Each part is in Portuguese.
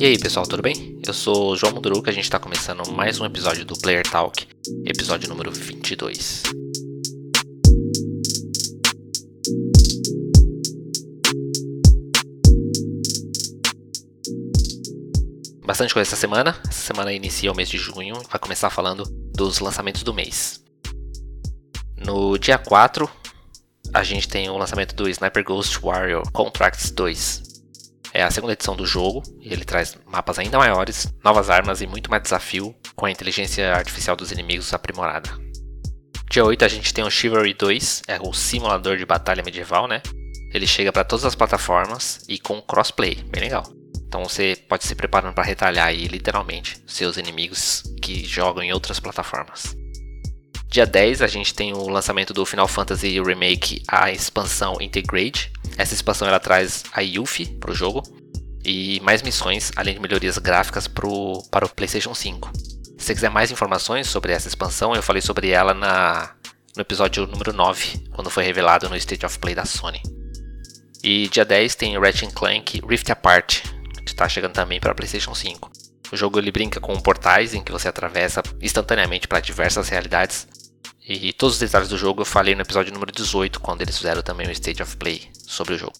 E aí pessoal, tudo bem? Eu sou o João Munduruca, a gente está começando mais um episódio do Player Talk, episódio número 22. Bastante coisa essa semana. Essa semana inicia o mês de junho, vai começar falando dos lançamentos do mês. No dia 4, a gente tem o lançamento do Sniper Ghost Warrior Contracts 2. É a segunda edição do jogo e ele traz mapas ainda maiores, novas armas e muito mais desafio com a inteligência artificial dos inimigos aprimorada. Dia 8 a gente tem o Chivalry 2, é o simulador de batalha medieval, né? Ele chega para todas as plataformas e com crossplay, bem legal. Então você pode se preparando para retalhar aí literalmente seus inimigos que jogam em outras plataformas. Dia 10 a gente tem o lançamento do Final Fantasy Remake, a expansão Integrate. Essa expansão ela traz a Yuffie para o jogo e mais missões, além de melhorias gráficas pro, para o PlayStation 5. Se você quiser mais informações sobre essa expansão, eu falei sobre ela na, no episódio número 9, quando foi revelado no State of Play da Sony. E dia 10 tem Ratchet Clank Rift Apart, que está chegando também para PlayStation 5. O jogo ele brinca com portais em que você atravessa instantaneamente para diversas realidades e todos os detalhes do jogo eu falei no episódio número 18, quando eles fizeram também o State of Play sobre o jogo.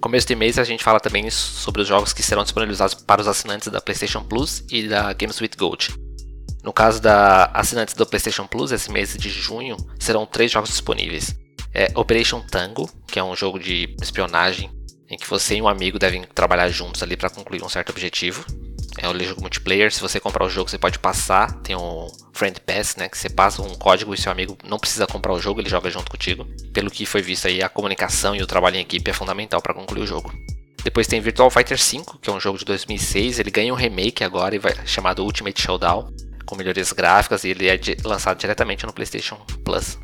Começo de mês a gente fala também sobre os jogos que serão disponibilizados para os assinantes da PlayStation Plus e da Games with Gold. No caso da assinantes do PlayStation Plus, esse mês de junho serão três jogos disponíveis. É Operation Tango, que é um jogo de espionagem em que você e um amigo devem trabalhar juntos ali para concluir um certo objetivo. É um jogo multiplayer. Se você comprar o jogo, você pode passar. Tem um Friend Pass, né? Que você passa um código e seu amigo não precisa comprar o jogo, ele joga junto contigo. Pelo que foi visto aí, a comunicação e o trabalho em equipe é fundamental para concluir o jogo. Depois tem Virtual Fighter 5, que é um jogo de 2006. Ele ganha um remake agora e vai chamado Ultimate Showdown, com melhorias gráficas e ele é de, lançado diretamente no PlayStation Plus.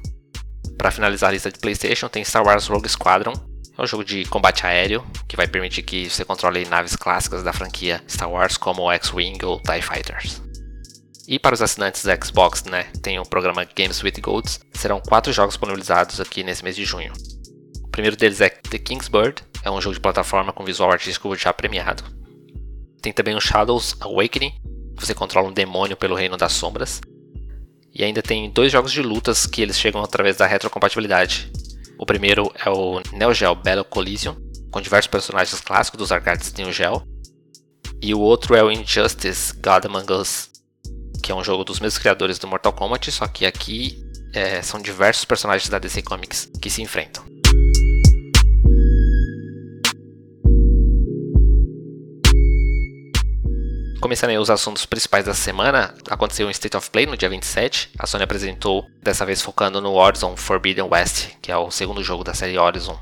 Para finalizar a lista de PlayStation, tem Star Wars Rogue Squadron, é um jogo de combate aéreo que vai permitir que você controle naves clássicas da franquia Star Wars como o X-Wing ou TIE Fighters. E para os assinantes da Xbox, né, tem o programa Games with Golds, serão quatro jogos disponibilizados aqui nesse mês de junho. O primeiro deles é The King's Bird, é um jogo de plataforma com visual artístico já premiado. Tem também o Shadows Awakening, que você controla um demônio pelo reino das sombras. E ainda tem dois jogos de lutas que eles chegam através da retrocompatibilidade, o primeiro é o Neo Geo Battle Collision, com diversos personagens clássicos dos arcades Neo Geo. E o outro é o Injustice God Among Us, que é um jogo dos mesmos criadores do Mortal Kombat, só que aqui é, são diversos personagens da DC Comics que se enfrentam. Começando aí os assuntos principais da semana, aconteceu um State of Play no dia 27. A Sony apresentou, dessa vez focando no Horizon Forbidden West, que é o segundo jogo da série Horizon.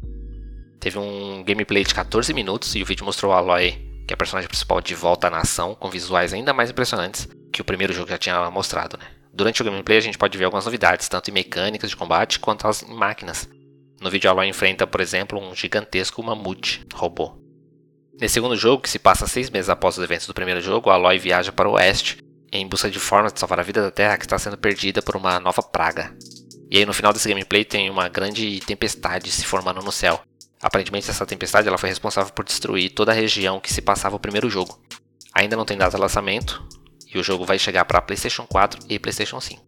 Teve um gameplay de 14 minutos e o vídeo mostrou a Aloy, que é a personagem principal, de volta na ação, com visuais ainda mais impressionantes que o primeiro jogo já tinha mostrado. Né? Durante o gameplay a gente pode ver algumas novidades, tanto em mecânicas de combate quanto em máquinas. No vídeo a Aloy enfrenta, por exemplo, um gigantesco mamute robô. Nesse segundo jogo, que se passa seis meses após os eventos do primeiro jogo, Aloy viaja para o oeste em busca de formas de salvar a vida da Terra que está sendo perdida por uma nova praga. E aí no final desse gameplay tem uma grande tempestade se formando no céu. Aparentemente essa tempestade ela foi responsável por destruir toda a região que se passava o primeiro jogo. Ainda não tem data de lançamento e o jogo vai chegar para PlayStation 4 e PlayStation 5.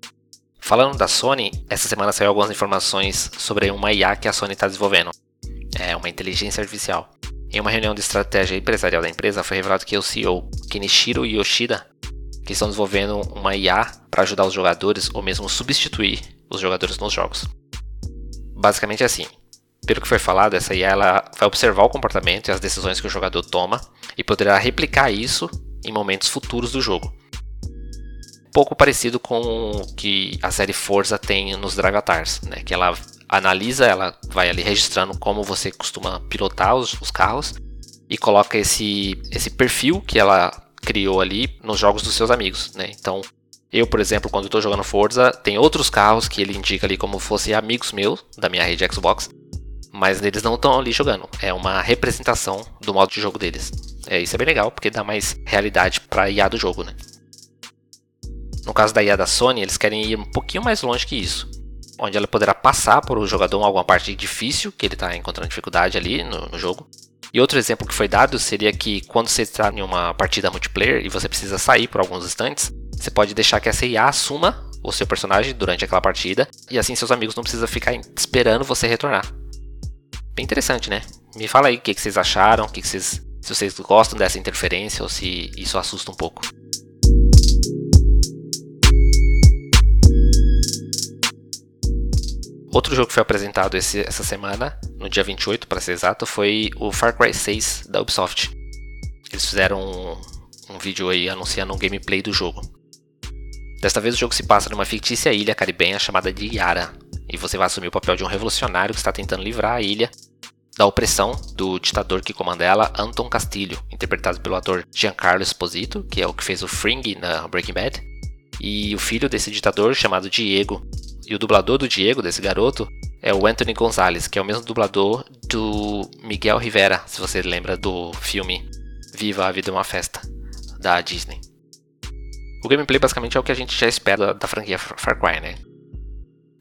Falando da Sony, essa semana saiu algumas informações sobre uma IA que a Sony está desenvolvendo. É uma inteligência artificial. Em uma reunião de estratégia empresarial da empresa, foi revelado que o CEO Kenichiro Yoshida que estão desenvolvendo uma IA para ajudar os jogadores ou mesmo substituir os jogadores nos jogos. Basicamente é assim. Pelo que foi falado, essa IA ela vai observar o comportamento e as decisões que o jogador toma e poderá replicar isso em momentos futuros do jogo. Pouco parecido com o que a série Forza tem nos Dragatars, né? que ela analisa, ela vai ali registrando como você costuma pilotar os, os carros e coloca esse, esse perfil que ela criou ali nos jogos dos seus amigos, né? Então, eu, por exemplo, quando estou jogando Forza, tem outros carros que ele indica ali como fossem amigos meus da minha rede Xbox, mas eles não estão ali jogando. É uma representação do modo de jogo deles. É, isso é bem legal, porque dá mais realidade para a IA do jogo, né? No caso da IA da Sony, eles querem ir um pouquinho mais longe que isso onde ela poderá passar por o jogador alguma parte difícil que ele está encontrando dificuldade ali no, no, jogo E outro exemplo que foi dado seria que quando você está em uma partida multiplayer e você precisa sair por alguns instantes, você pode deixar que essa IA assuma o seu personagem durante aquela partida e assim seus amigos não precisam ficar esperando você retornar. Bem interessante, né? Me fala aí o que, vocês acharam, o que, vocês, se vocês gostam dessa interferência ou se isso assusta um pouco. Outro jogo que foi apresentado esse, essa semana, no dia 28 para ser exato, foi o Far Cry 6 da Ubisoft. Eles fizeram um, um vídeo aí anunciando um gameplay do jogo. Desta vez o jogo se passa numa fictícia ilha caribenha chamada de Yara, e você vai assumir o papel de um revolucionário que está tentando livrar a ilha da opressão do ditador que comanda ela, Anton Castilho, interpretado pelo ator Giancarlo Esposito, que é o que fez o Fring na Breaking Bad, e o filho desse ditador chamado Diego, e o dublador do Diego, desse garoto, é o Anthony Gonzalez, que é o mesmo dublador do Miguel Rivera, se você lembra do filme Viva a Vida é uma Festa, da Disney. O gameplay basicamente é o que a gente já espera da franquia Far Cry, né?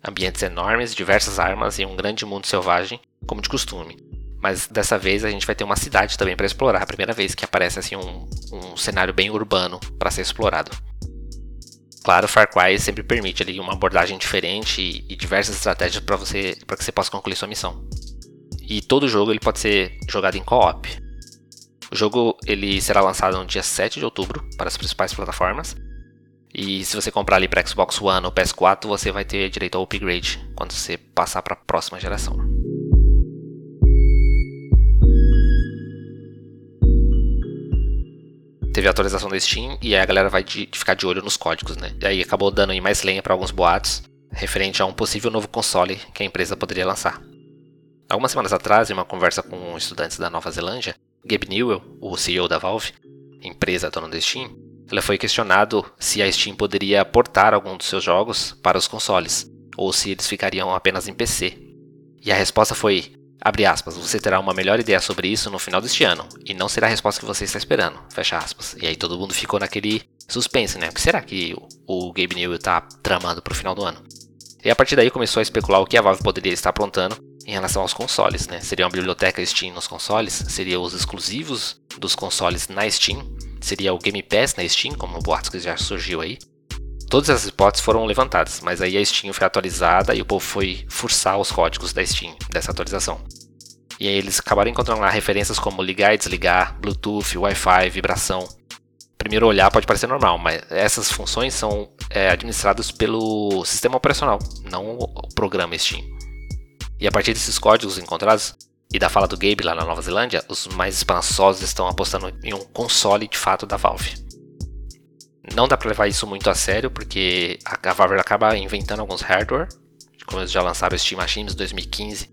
Ambientes enormes, diversas armas e um grande mundo selvagem, como de costume. Mas dessa vez a gente vai ter uma cidade também para explorar, a primeira vez que aparece assim um, um cenário bem urbano para ser explorado. Claro, Far Cry sempre permite ali uma abordagem diferente e, e diversas estratégias para você para que você possa concluir sua missão. E todo jogo ele pode ser jogado em co-op. O jogo ele será lançado no dia 7 de outubro para as principais plataformas. E se você comprar ali para Xbox One ou PS4, você vai ter direito ao upgrade quando você passar para a próxima geração. Teve a atualização da Steam e aí a galera vai de, de ficar de olho nos códigos, né? E aí acabou dando aí mais lenha para alguns boatos referente a um possível novo console que a empresa poderia lançar. Algumas semanas atrás, em uma conversa com estudantes da Nova Zelândia, Gabe Newell, o CEO da Valve, empresa dona da Steam, ela foi questionado se a Steam poderia portar algum dos seus jogos para os consoles, ou se eles ficariam apenas em PC. E a resposta foi: Abre aspas, você terá uma melhor ideia sobre isso no final deste ano, e não será a resposta que você está esperando. Fecha aspas. E aí todo mundo ficou naquele suspense, né? O que será que o, Gabe Newell está tramando para o final do ano? E a partir daí começou a especular o que a Valve poderia estar aprontando em relação aos consoles, né? Seria uma biblioteca Steam nos consoles? Seria os exclusivos dos consoles na Steam? Seria o Game Pass na Steam, como boatos que já surgiu aí? Todas essas hipóteses foram levantadas, mas aí a Steam foi atualizada e o povo foi forçar os códigos da Steam, dessa atualização. E aí eles acabaram encontrando lá referências como ligar e desligar, Bluetooth, Wi-Fi, vibração. Primeiro olhar pode parecer normal, mas essas funções são é, administradas pelo sistema operacional, não o programa Steam. E a partir desses códigos encontrados, e da fala do Gabe lá na Nova Zelândia, os mais esperançosos estão apostando em um console de fato da Valve. Não dá para levar isso muito a sério, porque a Valve acaba inventando alguns hardware, como eles já lançaram o Steam Machines 2015,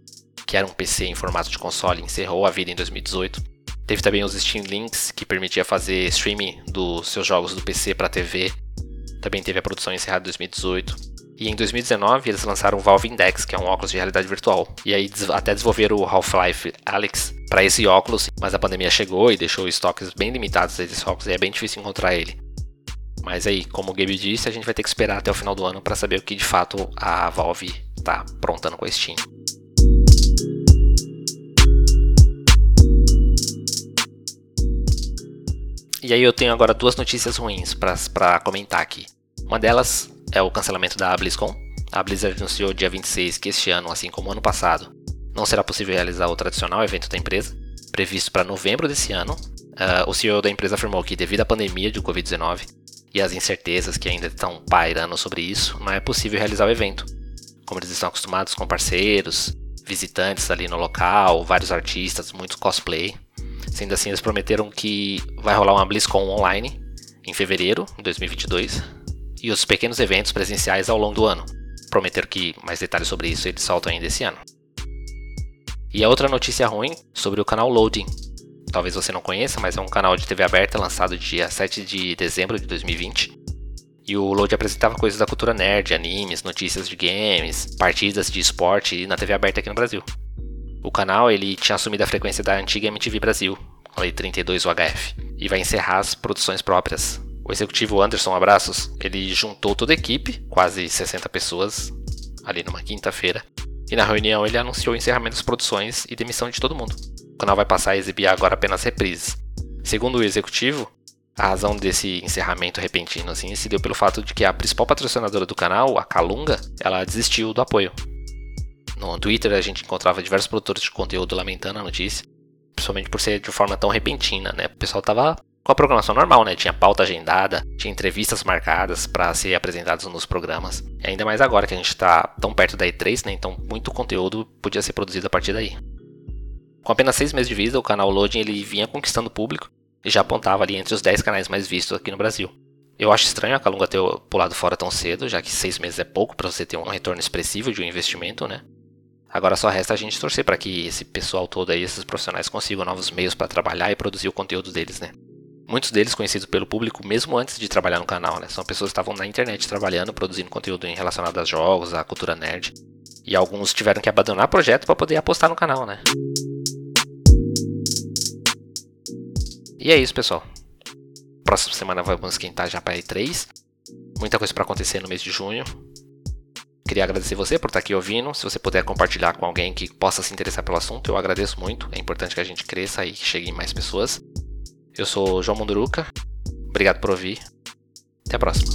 que era um PC em formato de console, encerrou a vida em 2018. Teve também os Steam Links, que permitia fazer streaming dos seus jogos do PC para TV. Também teve a produção encerrada em 2018. E em 2019 eles lançaram o Valve Index, que é um óculos de realidade virtual. E aí até desenvolveram o Half-Life Alyx para esse óculos, mas a pandemia chegou e deixou estoques bem limitados desses óculos e é bem difícil encontrar ele. Mas aí, como o Gabe disse, a gente vai ter que esperar até o final do ano para saber o que de fato a Valve está aprontando com a Steam. E aí eu tenho agora duas notícias ruins para comentar aqui. Uma delas é o cancelamento da BlizzCon. A Blizzard anunciou dia 26 que este ano, assim como ano passado, não será possível realizar o tradicional evento da empresa, previsto para novembro desse ano. Uh, o CEO da empresa afirmou que, devido à pandemia de Covid-19, e as incertezas que ainda estão pairando sobre isso, não é possível realizar o evento. Como eles estão acostumados com parceiros, visitantes ali no local, vários artistas, muitos cosplay. Sendo assim, eles prometeram que vai rolar uma BlizzCon online em fevereiro de 2022 e os pequenos eventos presenciais ao longo do ano. Prometeram que mais detalhes sobre isso eles soltam ainda esse ano. E a outra notícia ruim sobre o canal Loading, talvez você não conheça, mas é um canal de TV aberta lançado dia 7 de dezembro de 2020. E o Load apresentava coisas da cultura nerd, animes, notícias de games, partidas de esporte na TV aberta aqui no Brasil. O canal ele tinha assumido a frequência da antiga MTV Brasil, a Lei 32 UHF, e vai encerrar as produções próprias. O executivo Anderson Abraços, ele juntou toda a equipe, quase 60 pessoas, ali numa quinta-feira, E na reunião ele anunciou o encerramento das produções e demissão de todo mundo. O canal vai passar a exibir agora apenas reprises. Segundo o executivo, a razão desse encerramento repentino assim se deu pelo fato de que a principal patrocinadora do canal, a Calunga, ela desistiu do apoio. No Twitter a gente encontrava diversos produtores de conteúdo lamentando a notícia, principalmente por ser de forma tão repentina, né? O pessoal tava com a programação normal, né? Tinha pauta agendada, tinha entrevistas marcadas para ser apresentadas nos programas. E ainda mais agora que a gente está tão perto da E3, né? Então muito conteúdo podia ser produzido a partir daí. Com apenas seis meses de vida, o canal Loading ele vinha conquistando o público e já apontava ali entre os 10 canais mais vistos aqui no Brasil. Eu acho estranho a Calunga ter pulado fora tão cedo, já que seis meses é pouco para você ter um retorno expressivo de um investimento, né? Agora só resta a gente torcer para que esse pessoal todo aí, esses profissionais consigam novos meios para trabalhar e produzir o conteúdo deles, né? Muitos deles conhecidos pelo público mesmo antes de trabalhar no canal, né? São pessoas que estavam na internet trabalhando, produzindo conteúdo relacionado a jogos, à cultura nerd. E alguns tiveram que abandonar o projeto para poder apostar no canal, né? E é isso, pessoal. Próxima semana vamos esquentar já para E3. Muita coisa para acontecer no mês de junho. Queria agradecer você por estar aqui ouvindo. Se você puder compartilhar com alguém que possa se interessar pelo assunto, eu agradeço muito. É importante que a gente cresça e que chegue mais pessoas. Eu sou João Munduruca. Obrigado por ouvir. Até a próxima.